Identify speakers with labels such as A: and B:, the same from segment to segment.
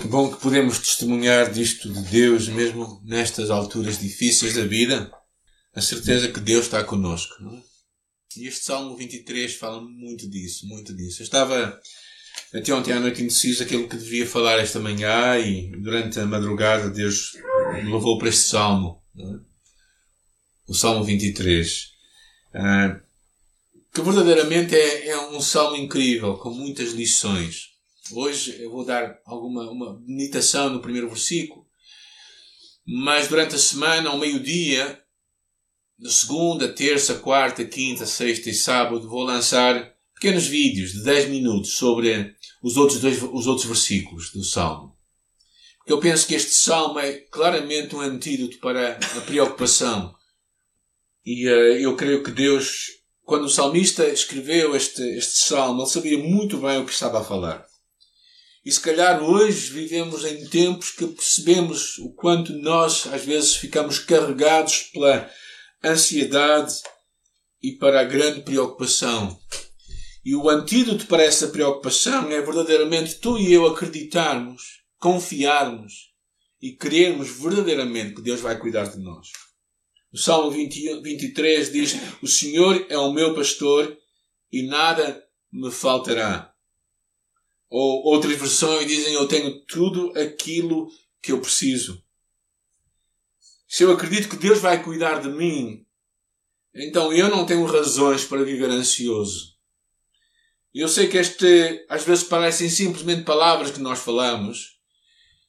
A: Que bom que podemos testemunhar disto de Deus, mesmo nestas alturas difíceis da vida. A certeza que Deus está conosco. Não é? E este Salmo 23 fala muito disso, muito disso. Eu estava até ontem à noite indeciso aquilo que deveria falar esta manhã e durante a madrugada Deus me levou para este Salmo. É? O Salmo 23. Ah, que verdadeiramente é, é um salmo incrível, com muitas lições. Hoje eu vou dar alguma uma meditação no primeiro versículo, mas durante a semana, ao meio-dia, na segunda, terça, quarta, quinta, sexta e sábado, vou lançar pequenos vídeos de 10 minutos sobre os outros, dois, os outros versículos do Salmo. Eu penso que este Salmo é claramente um antídoto para a preocupação. E uh, eu creio que Deus, quando o salmista escreveu este, este Salmo, ele sabia muito bem o que estava a falar. E se calhar hoje vivemos em tempos que percebemos o quanto nós às vezes ficamos carregados pela ansiedade e para a grande preocupação. E o antídoto para essa preocupação é verdadeiramente tu e eu acreditarmos, confiarmos e crermos verdadeiramente que Deus vai cuidar de nós. O Salmo 20, 23 diz: O Senhor é o meu pastor e nada me faltará. Ou outras versões dizem: Eu tenho tudo aquilo que eu preciso. Se eu acredito que Deus vai cuidar de mim, então eu não tenho razões para viver ansioso. Eu sei que este às vezes parecem simplesmente palavras que nós falamos,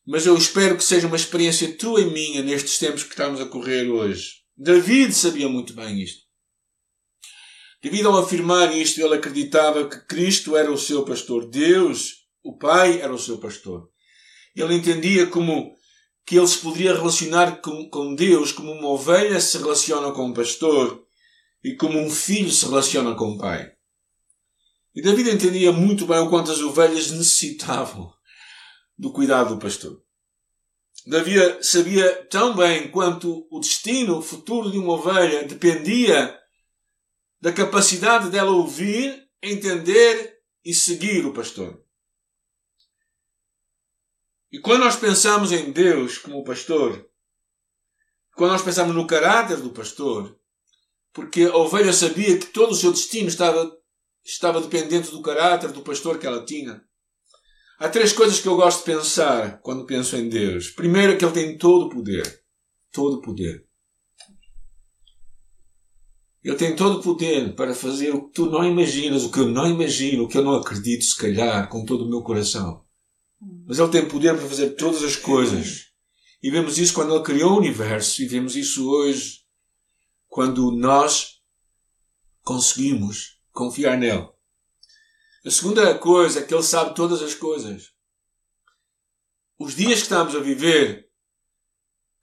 A: mas eu espero que seja uma experiência tua e minha nestes tempos que estamos a correr hoje. David sabia muito bem isto. Devido ao afirmar isto, ele acreditava que Cristo era o seu pastor. Deus, o Pai, era o seu pastor. Ele entendia como que ele se poderia relacionar com, com Deus como uma ovelha se relaciona com um pastor e como um filho se relaciona com o pai. E David entendia muito bem o quanto as ovelhas necessitavam do cuidado do pastor. Davi sabia tão bem quanto o destino futuro de uma ovelha dependia da capacidade dela ouvir, entender e seguir o pastor. E quando nós pensamos em Deus como pastor, quando nós pensamos no caráter do pastor, porque a ovelha sabia que todo o seu destino estava, estava dependente do caráter do pastor que ela tinha. Há três coisas que eu gosto de pensar quando penso em Deus. Primeiro, é que Ele tem todo o poder. Todo o poder. Ele tem todo o poder para fazer o que tu não imaginas, o que eu não imagino, o que eu não acredito, se calhar, com todo o meu coração. Mas Ele tem poder para fazer todas as coisas. E vemos isso quando Ele criou o universo, e vemos isso hoje quando nós conseguimos confiar nele. A segunda coisa é que Ele sabe todas as coisas. Os dias que estamos a viver,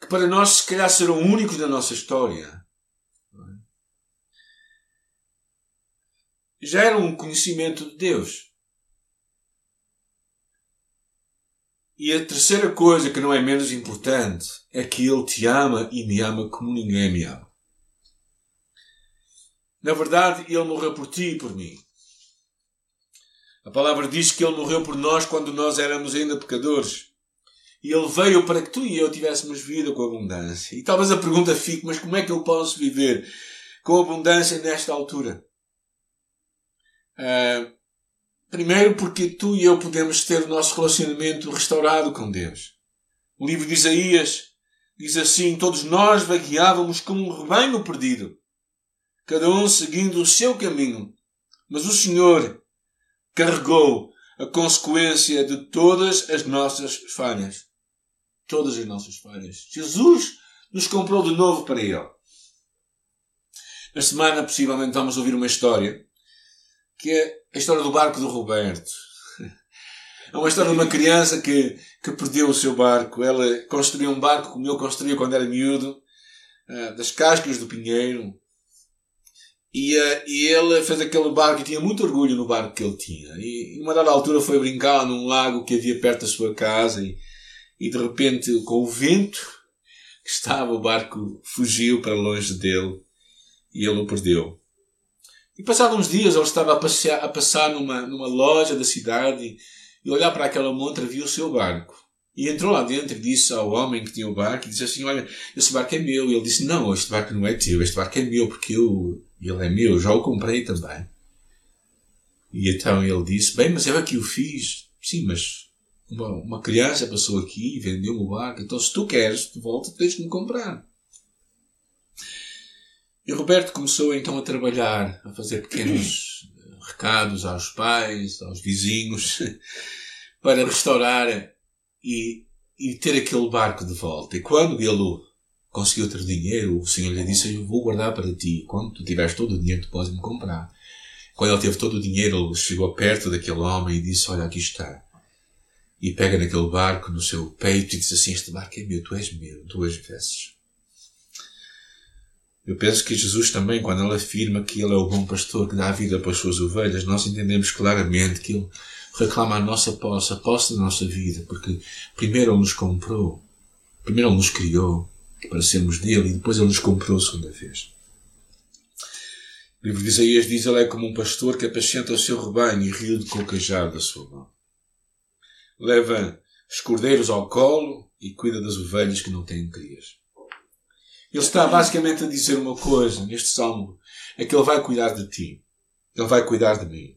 A: que para nós se calhar serão únicos na nossa história, já era um conhecimento de Deus. E a terceira coisa, que não é menos importante, é que Ele te ama e me ama como ninguém me ama. Na verdade, Ele morreu por ti e por mim. A palavra diz que Ele morreu por nós quando nós éramos ainda pecadores. E Ele veio para que tu e eu tivéssemos vida com abundância. E talvez a pergunta fique, mas como é que eu posso viver com abundância nesta altura? Uh, Primeiro, porque tu e eu podemos ter o nosso relacionamento restaurado com Deus. O livro de Isaías diz assim: Todos nós vagueávamos como um rebanho perdido, cada um seguindo o seu caminho. Mas o Senhor carregou a consequência de todas as nossas falhas. Todas as nossas falhas. Jesus nos comprou de novo para Ele. Na semana, possivelmente, vamos ouvir uma história que é a história do barco do Roberto. É uma história de uma criança que, que perdeu o seu barco. Ela construiu um barco como eu construía quando era miúdo, uh, das cascas do Pinheiro. E, uh, e ele fez aquele barco e tinha muito orgulho no barco que ele tinha. E numa dada altura foi brincar num lago que havia perto da sua casa e, e de repente, com o vento que estava, o barco fugiu para longe dele e ele o perdeu. E passados uns dias ele estava a, passear, a passar numa, numa loja da cidade e olhar para aquela montra viu o seu barco. E entrou lá dentro e disse ao homem que tinha o barco, e disse assim, olha, esse barco é meu. E ele disse, não, este barco não é teu, este barco é meu, porque eu, ele é meu, já o comprei também. E então ele disse, bem, mas eu aqui o fiz. Sim, mas uma, uma criança passou aqui e vendeu-me o barco, então se tu queres, de volta, tens de me comprar. E Roberto começou então a trabalhar, a fazer pequenos recados aos pais, aos vizinhos, para restaurar e, e ter aquele barco de volta. E quando ele conseguiu ter dinheiro, o Senhor lhe disse: Eu vou guardar para ti. Quando tu tiveres todo o dinheiro, tu podes me comprar. Quando ele teve todo o dinheiro, ele chegou perto daquele homem e disse: Olha, aqui está. E pega naquele barco no seu peito e diz assim: Este barco é meu, tu és meu, duas vezes. Eu penso que Jesus também, quando ele afirma que ele é o bom pastor que dá a vida para as suas ovelhas, nós entendemos claramente que ele reclama a nossa posse, a posse da nossa vida, porque primeiro ele nos comprou, primeiro ele nos criou para sermos dele e depois ele nos comprou a segunda vez. O livro de Isaías diz ele é como um pastor que apacenta o seu rebanho e rio de cocajar da sua mão. Leva os cordeiros ao colo e cuida das ovelhas que não têm crias. Ele está basicamente a dizer uma coisa neste salmo: é que Ele vai cuidar de ti. Ele vai cuidar de mim.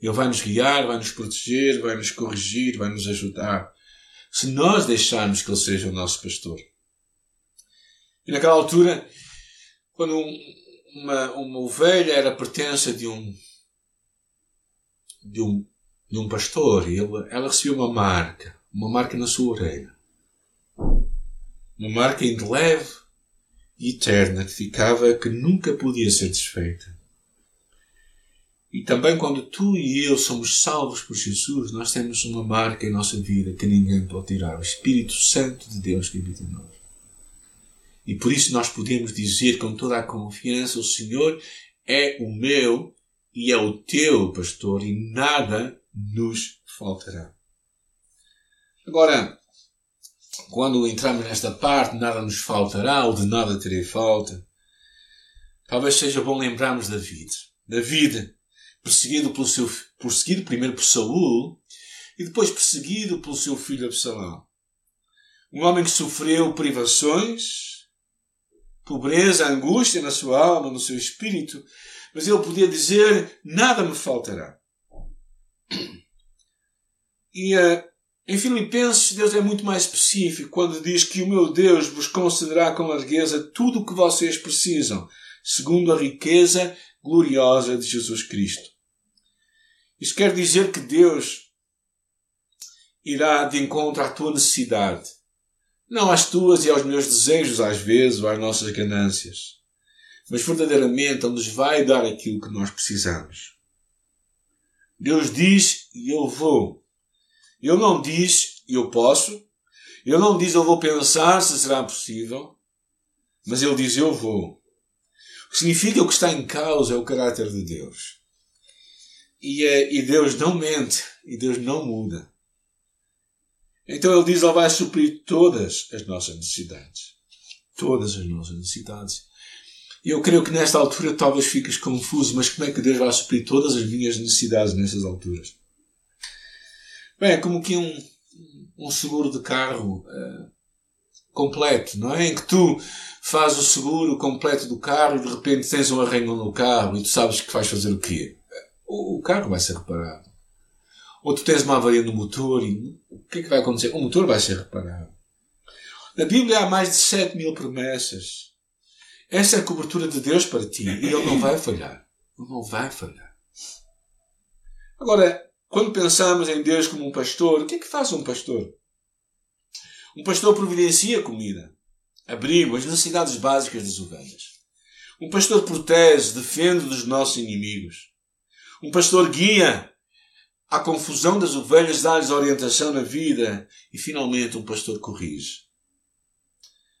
A: Ele vai nos guiar, vai nos proteger, vai nos corrigir, vai nos ajudar. Se nós deixarmos que Ele seja o nosso pastor. E naquela altura, quando uma, uma ovelha era pertença de um, de um, de um pastor, ele, ela recebia uma marca, uma marca na sua orelha. Uma marca indeleve, eterna que ficava que nunca podia ser desfeita. E também quando tu e eu somos salvos por Jesus, nós temos uma marca em nossa vida que ninguém pode tirar, o Espírito Santo de Deus que habita em nós. E por isso nós podemos dizer com toda a confiança: o Senhor é o meu e é o teu pastor e nada nos faltará. Agora, quando entramos nesta parte, nada nos faltará, ou de nada terei falta. Talvez seja bom lembrarmos David. David, perseguido pelo seu, perseguido primeiro por Saul, e depois perseguido pelo seu filho Absalão. Um homem que sofreu privações, pobreza, angústia na sua alma, no seu espírito, mas ele podia dizer: Nada me faltará. E uh, em Filipenses, Deus é muito mais específico quando diz que o meu Deus vos concederá com largueza tudo o que vocês precisam, segundo a riqueza gloriosa de Jesus Cristo. Isto quer dizer que Deus irá de encontro à tua necessidade, não às tuas e aos meus desejos, às vezes, ou às nossas ganâncias, mas verdadeiramente Ele nos vai dar aquilo que nós precisamos. Deus diz e eu vou. Ele não diz eu posso, ele não diz eu vou pensar se será possível, mas ele diz eu vou. O que significa o que está em causa é o caráter de Deus. E, é, e Deus não mente, e Deus não muda. Então ele diz: Ele vai suprir todas as nossas necessidades. Todas as nossas necessidades. E eu creio que nesta altura talvez fiques confuso, mas como é que Deus vai suprir todas as minhas necessidades nestas alturas? Bem, é como que um, um seguro de carro uh, completo, não é? Em que tu fazes o seguro completo do carro e de repente tens um arranhão no carro e tu sabes que vais fazer o quê? O, o carro vai ser reparado. Ou tu tens uma avaria no motor e o que é que vai acontecer? O motor vai ser reparado. Na Bíblia há mais de 7 mil promessas. Essa é a cobertura de Deus para ti e Ele não vai falhar. Ele não vai falhar. Agora, quando pensamos em Deus como um pastor, o que é que faz um pastor? Um pastor providencia comida, abrigo, as necessidades básicas das ovelhas. Um pastor protege, defende dos nossos inimigos. Um pastor guia à confusão das ovelhas, dá-lhes orientação na vida e, finalmente, um pastor corrige.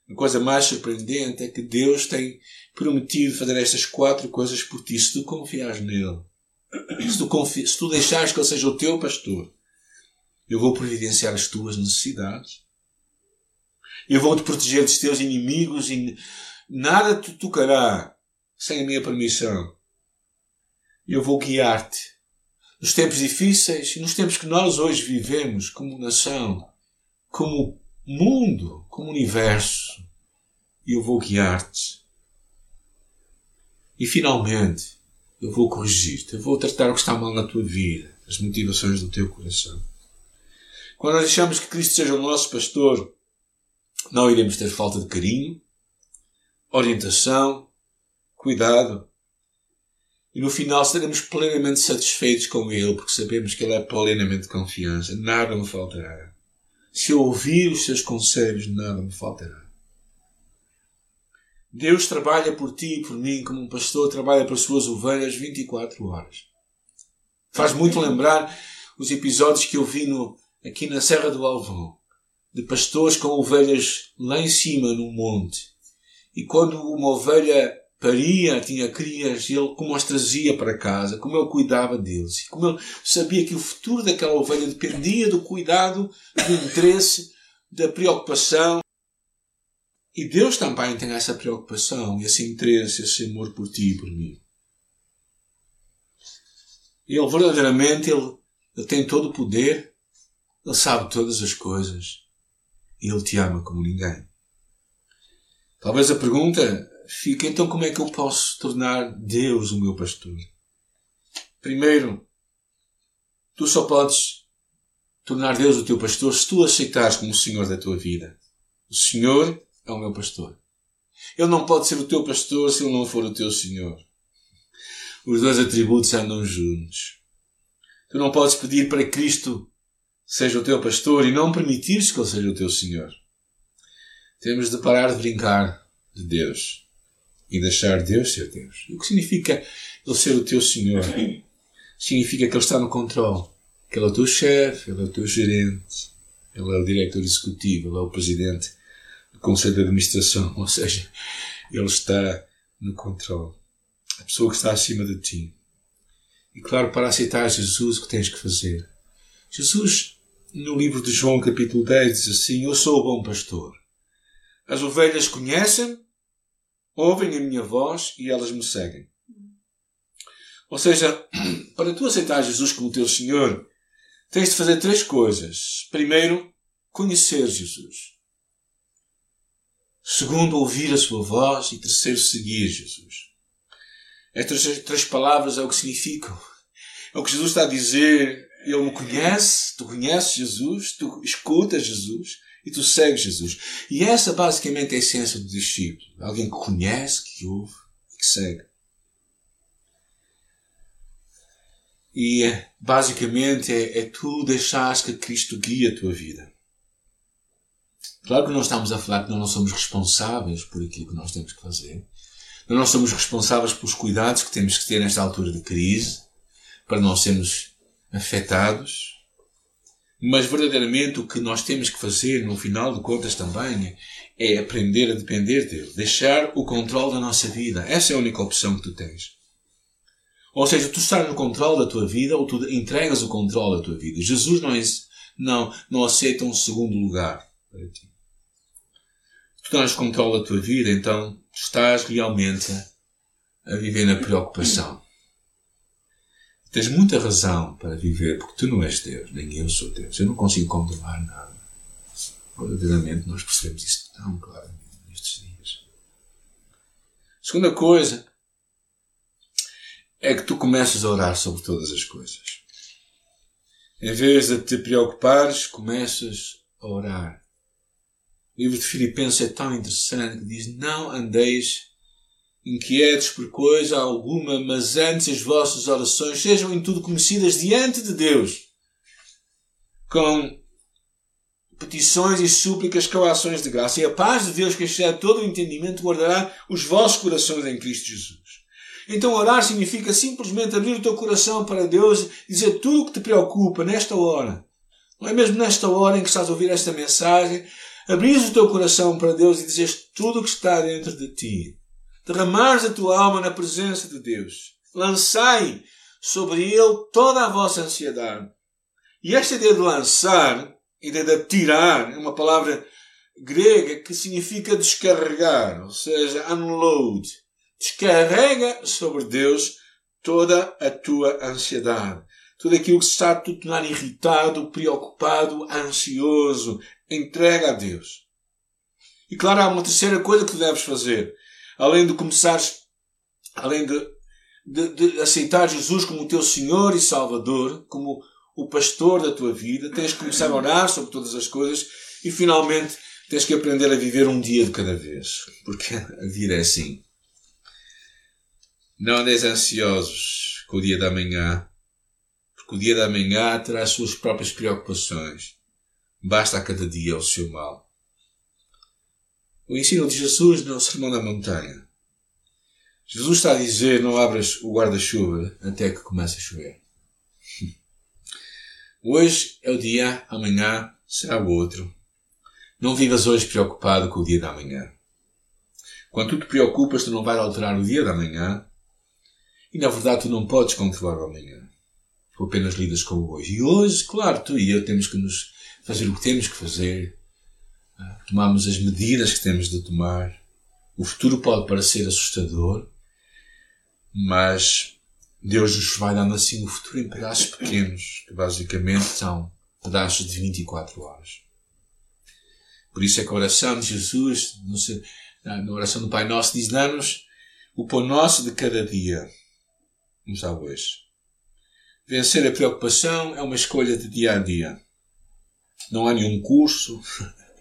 A: A coisa mais surpreendente é que Deus tem prometido fazer estas quatro coisas por ti se tu confiares nele. Se tu, confi... se tu deixares que Ele seja o teu pastor, eu vou providenciar as tuas necessidades. Eu vou te proteger dos teus inimigos e nada te tocará sem a minha permissão. Eu vou guiar-te nos tempos difíceis e nos tempos que nós hoje vivemos como nação, como mundo, como universo. Eu vou guiar-te. E finalmente, eu vou corrigir-te. Eu vou tratar o que está mal na tua vida, as motivações do teu coração. Quando nós deixamos que Cristo seja o nosso pastor, não iremos ter falta de carinho, orientação, cuidado. E no final estaremos plenamente satisfeitos com Ele, porque sabemos que Ele é plenamente confiança. Nada me faltará. Se eu ouvir os seus conselhos, nada me faltará. Deus trabalha por ti e por mim como um pastor trabalha por suas ovelhas 24 horas. Faz muito lembrar os episódios que eu vi no, aqui na Serra do Alvão, de pastores com ovelhas lá em cima no monte. E quando uma ovelha paria, tinha crias, ele como as trazia para casa, como ele cuidava deles, como ele sabia que o futuro daquela ovelha dependia do cuidado, do interesse, da preocupação. E Deus também tem essa preocupação, esse interesse, esse amor por ti e por mim. Ele verdadeiramente ele, ele tem todo o poder, ele sabe todas as coisas e ele te ama como ninguém. Talvez a pergunta fica, então como é que eu posso tornar Deus o meu pastor? Primeiro, tu só podes tornar Deus o teu pastor se tu aceitares como o Senhor da tua vida. O Senhor é o meu pastor. Ele não pode ser o teu pastor se ele não for o teu Senhor. Os dois atributos andam juntos. Tu não podes pedir para Cristo seja o teu pastor e não permitir-se que ele seja o teu Senhor. Temos de parar de brincar de Deus e deixar Deus ser Deus. O que significa Ele ser o teu Senhor? Significa que Ele está no controle. Que Ele é o teu chefe, Ele é o teu gerente, Ele é o diretor executivo, Ele é o presidente Conselho de Administração. Ou seja, Ele está no controle. A pessoa que está acima de ti. E claro, para aceitar Jesus, o que tens que fazer? Jesus, no livro de João, capítulo 10, diz assim: Eu sou o bom pastor. As ovelhas conhecem ouvem a minha voz e elas me seguem. Ou seja, para tu aceitar Jesus como teu Senhor, tens de fazer três coisas. Primeiro, conhecer Jesus. Segundo, ouvir a sua voz. E terceiro, seguir Jesus. Estas três palavras é o que significam. É o que Jesus está a dizer. Ele me conhece, tu conheces Jesus, tu escutas Jesus e tu segues Jesus. E essa basicamente é a essência do discípulo. Alguém que conhece, que ouve e que segue. E basicamente é, é tu deixares que Cristo guie a tua vida. Claro que não estamos a falar que nós não somos responsáveis por aquilo que nós temos que fazer. Nós não somos responsáveis pelos cuidados que temos que ter nesta altura de crise, para não sermos afetados mas verdadeiramente o que nós temos que fazer, no final de contas também, é aprender a depender dele. Deixar o controle da nossa vida. Essa é a única opção que tu tens. Ou seja, tu estás no controle da tua vida ou tu entregas o controle da tua vida. Jesus não, não, não aceita um segundo lugar para ti. Tu tens controle da tua vida, então estás realmente a viver na preocupação. Tens muita razão para viver, porque tu não és Deus, nem eu sou Deus. Eu não consigo controlar nada. Verdadeiramente nós percebemos isso tão claramente nestes dias. Segunda coisa é que tu começas a orar sobre todas as coisas. Em vez de te preocupares, começas a orar. O livro de Filipenses é tão interessante que diz: Não andeis inquietos por coisa alguma, mas antes as vossas orações sejam em tudo conhecidas diante de Deus, com petições e súplicas com ações de graça. E a paz de Deus, que excede todo o entendimento, guardará os vossos corações em Cristo Jesus. Então orar significa simplesmente abrir o teu coração para Deus e dizer tudo o que te preocupa nesta hora. Não é mesmo nesta hora em que estás a ouvir esta mensagem, abrir o teu coração para Deus e dizer tudo o que está dentro de ti derramares a tua alma na presença de Deus. Lançai sobre ele toda a vossa ansiedade. E esta ideia de lançar, ideia de tirar, é uma palavra grega que significa descarregar, ou seja, unload. Descarrega sobre Deus toda a tua ansiedade, tudo aquilo que está a tornar irritado, preocupado, ansioso, entrega a Deus. E claro, há uma terceira coisa que deves fazer. Além de começares, além de, de, de aceitar Jesus como teu Senhor e Salvador, como o pastor da tua vida, tens que começar a orar sobre todas as coisas e finalmente tens que aprender a viver um dia de cada vez. Porque a vida é assim. Não andeis ansiosos com o dia da manhã, porque o dia da manhã terá as suas próprias preocupações. Basta a cada dia o seu mal. O ensino de Jesus no Sermão da Montanha. Jesus está a dizer: não abras o guarda-chuva até que comece a chover. Hoje é o dia, amanhã será o outro. Não vivas hoje preocupado com o dia da manhã. Quando tu te preocupas, tu não vais alterar o dia da manhã. E na verdade, tu não podes controlar o amanhã. Tu apenas lidas com o hoje. E hoje, claro, tu e eu temos que nos fazer o que temos que fazer. Ah, Tomamos as medidas que temos de tomar. O futuro pode parecer assustador, mas Deus nos vai dando assim o futuro em pedaços pequenos, que basicamente são pedaços de 24 horas. Por isso é que a oração de Jesus, na oração do Pai Nosso, diz: Dá-nos o pão nosso de cada dia. Vamos lá hoje. Vencer a preocupação é uma escolha de dia a dia. Não há nenhum curso,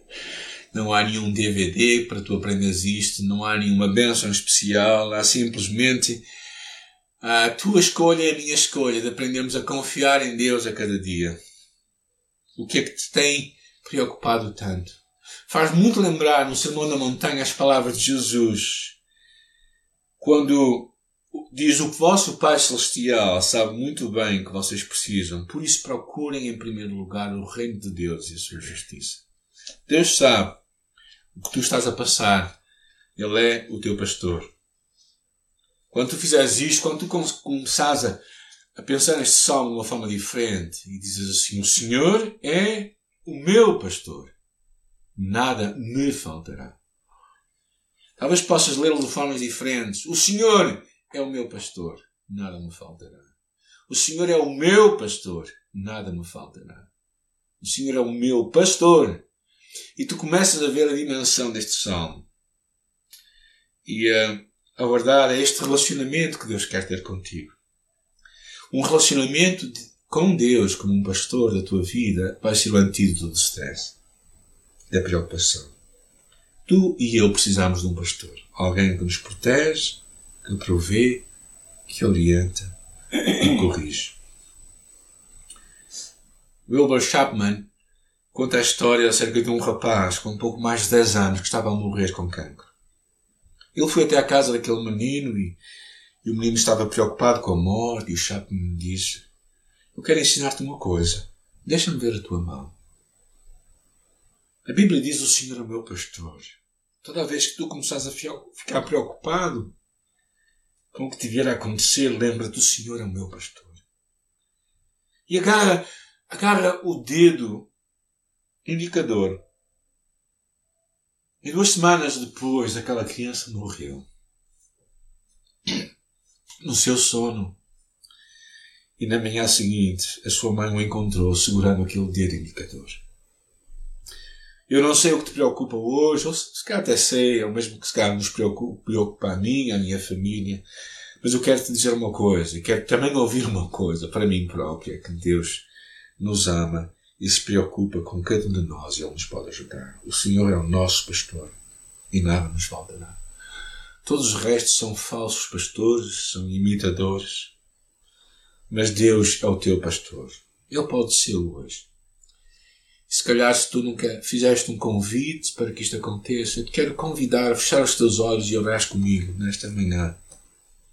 A: não há nenhum DVD para tu aprenderes isto, não há nenhuma bênção especial, há simplesmente a tua escolha e a minha escolha de aprendermos a confiar em Deus a cada dia. O que é que te tem preocupado tanto? Faz muito lembrar no Sermão da Montanha as palavras de Jesus, quando diz o vosso Pai Celestial sabe muito bem que vocês precisam, por isso procurem em primeiro lugar o reino de Deus e a sua justiça. Deus sabe o que tu estás a passar. Ele é o teu pastor. Quando tu fizeres isto, quando tu começares a, a pensar neste salmo de uma forma diferente e dizes assim: O Senhor é o meu pastor, nada me faltará. Talvez possas lê-lo de formas diferentes. O Senhor é o meu pastor, nada me faltará. O Senhor é o meu pastor, nada me faltará. O Senhor é o meu pastor. E tu começas a ver a dimensão deste salmo. E a verdade é este relacionamento que Deus quer ter contigo. Um relacionamento de, com Deus como um pastor da tua vida vai ser o antídoto do stress, da preocupação. Tu e eu precisamos de um pastor. Alguém que nos protege, que provê, que orienta e corrige. Wilbur Chapman conta a história acerca de um rapaz com pouco mais de 10 anos que estava a morrer com cancro. Ele foi até à casa daquele menino e, e o menino estava preocupado com a morte e Chapman disse Eu quero ensinar-te uma coisa. Deixa-me ver a tua mão. A Bíblia diz o Senhor é o meu pastor. Toda vez que tu começares a ficar preocupado com o que te vier a acontecer, lembra-te o Senhor é o meu pastor. E agarra, agarra o dedo indicador e duas semanas depois, aquela criança morreu. No seu sono. E na manhã seguinte, a sua mãe o encontrou segurando aquele dedo indicador. Eu não sei o que te preocupa hoje, ou se calhar até sei, ou mesmo que se calhar nos preocupa, preocupa a mim, a minha família. Mas eu quero te dizer uma coisa, e quero também ouvir uma coisa para mim própria, que Deus nos ama e se preocupa com cada um de nós e Ele nos pode ajudar. O Senhor é o nosso pastor e nada nos faltará. Todos os restos são falsos pastores, são imitadores. Mas Deus é o teu pastor. Ele pode ser hoje. Se calhar se tu nunca fizeste um convite para que isto aconteça, eu te quero convidar a fechar os teus olhos e orar comigo nesta manhã.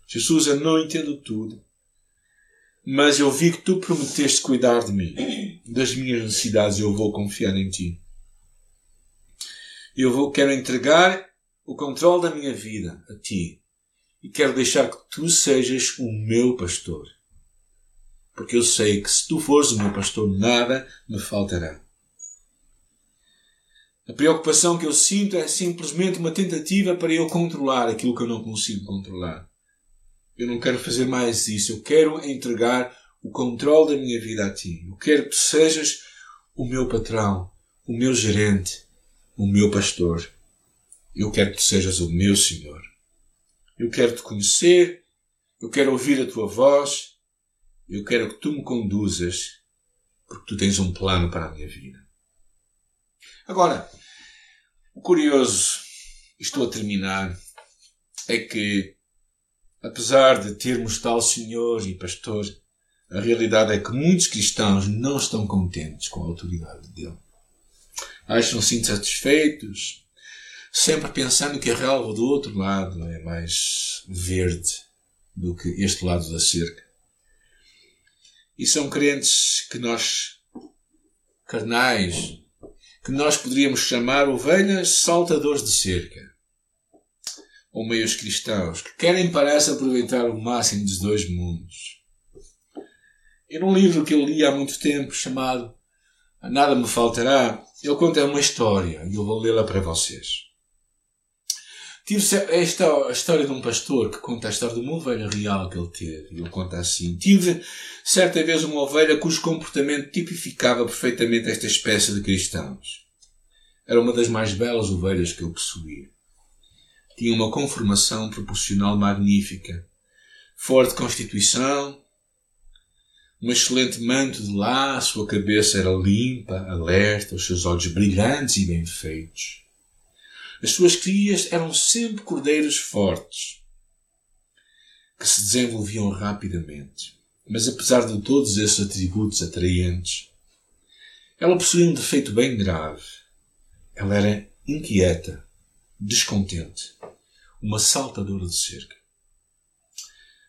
A: Jesus, eu não entendo tudo mas eu vi que tu prometeste cuidar de mim, das minhas necessidades, eu vou confiar em ti. Eu vou, quero entregar o controle da minha vida a ti e quero deixar que tu sejas o meu pastor. Porque eu sei que se tu fores o meu pastor, nada me faltará. A preocupação que eu sinto é simplesmente uma tentativa para eu controlar aquilo que eu não consigo controlar. Eu não quero fazer mais isso. Eu quero entregar o controle da minha vida a ti. Eu quero que tu sejas o meu patrão, o meu gerente, o meu pastor. Eu quero que tu sejas o meu Senhor. Eu quero te conhecer, eu quero ouvir a tua voz, eu quero que tu me conduzas, porque tu tens um plano para a minha vida. Agora, o curioso, estou a terminar, é que, apesar de termos tal Senhor e Pastor, a realidade é que muitos cristãos não estão contentes com a autoridade dele. Acham-se insatisfeitos, sempre pensando que a relva do outro lado é mais verde do que este lado da cerca. E são crentes que nós, carnais, que nós poderíamos chamar ovelhas saltadores de cerca. Ou meios cristãos, que querem parece aproveitar o máximo dos dois mundos. E num livro que eu li há muito tempo, chamado Nada Me Faltará, ele conta uma história e eu vou lê-la para vocês. Tive esta a história de um pastor que conta a história de uma ovelha real que ele teve. Ele conta assim: Tive certa vez uma ovelha cujo comportamento tipificava perfeitamente esta espécie de cristãos. Era uma das mais belas ovelhas que eu possuía. Tinha uma conformação proporcional magnífica, forte constituição, um excelente manto de lá, a sua cabeça era limpa, alerta, os seus olhos brilhantes e bem feitos. As suas crias eram sempre cordeiros fortes, que se desenvolviam rapidamente. Mas apesar de todos esses atributos atraentes, ela possuía um defeito bem grave. Ela era inquieta, descontente, uma saltadora de cerca.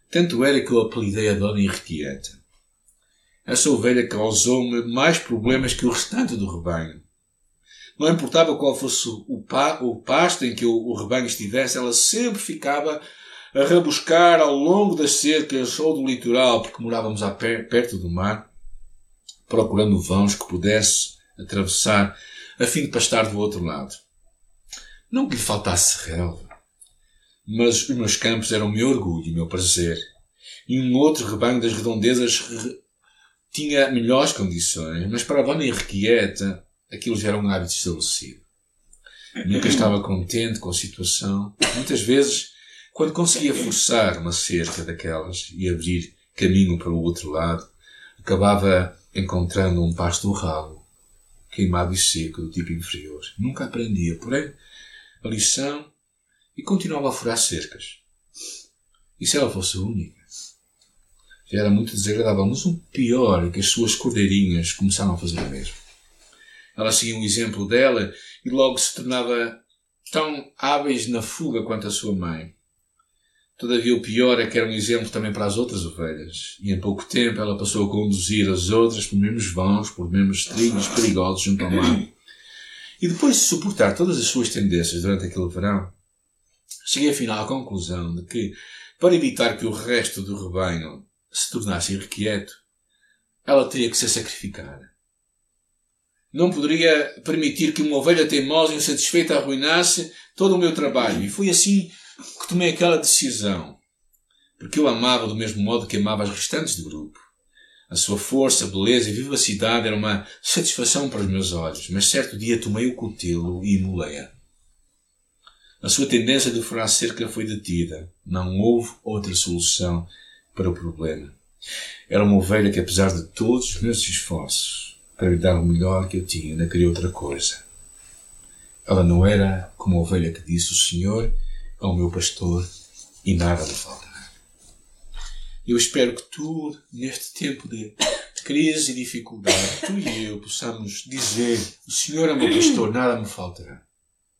A: Tanto era que eu apelidei a Dona Irrequieta. Essa ovelha causou-me mais problemas que o restante do rebanho. Não importava qual fosse o, pa, o pasto em que o, o rebanho estivesse, ela sempre ficava a rabuscar ao longo das cercas ou do litoral, porque morávamos per, perto do mar, procurando vãos que pudesse atravessar a fim de pastar do outro lado. Não que lhe faltasse relva, mas os meus campos eram o meu orgulho e o meu prazer. E um outro rebanho das redondezas tinha melhores condições, mas para a dona Irrequieta aquilo já era um hábito estabelecido. Nunca estava contente com a situação. Muitas vezes, quando conseguia forçar uma cerca daquelas e abrir caminho para o outro lado, acabava encontrando um pasto ralo, queimado e seco do tipo inferior. Nunca aprendia, porém, a lição e continuava a furar cercas. E se ela fosse única? Já era muito desagradável, mas o pior é que as suas cordeirinhas começaram a fazer o mesmo. Ela seguia um exemplo dela e logo se tornava tão hábeis na fuga quanto a sua mãe. Todavia, o pior é que era um exemplo também para as outras ovelhas, e em pouco tempo ela passou a conduzir as outras por mesmos vãos, por mesmos trilhos perigosos junto ao mar. E depois de suportar todas as suas tendências durante aquele verão, cheguei afinal à conclusão de que, para evitar que o resto do rebanho se tornasse irrequieto, ela teria que ser sacrificada. Não poderia permitir que uma ovelha teimosa e insatisfeita arruinasse todo o meu trabalho. E foi assim que tomei aquela decisão. Porque eu amava do mesmo modo que amava as restantes do grupo. A sua força, beleza e vivacidade era uma satisfação para os meus olhos, mas certo dia tomei o cutelo e imolei-a. A sua tendência de furar cerca foi detida. Não houve outra solução para o problema. Era uma ovelha que, apesar de todos os meus esforços para lhe dar o melhor que eu tinha, não queria outra coisa. Ela não era como a ovelha que disse: O Senhor é o meu pastor e nada me faltará. Eu espero que tu, neste tempo de crise e dificuldade, tu e eu possamos dizer: O Senhor é meu pastor, nada me faltará.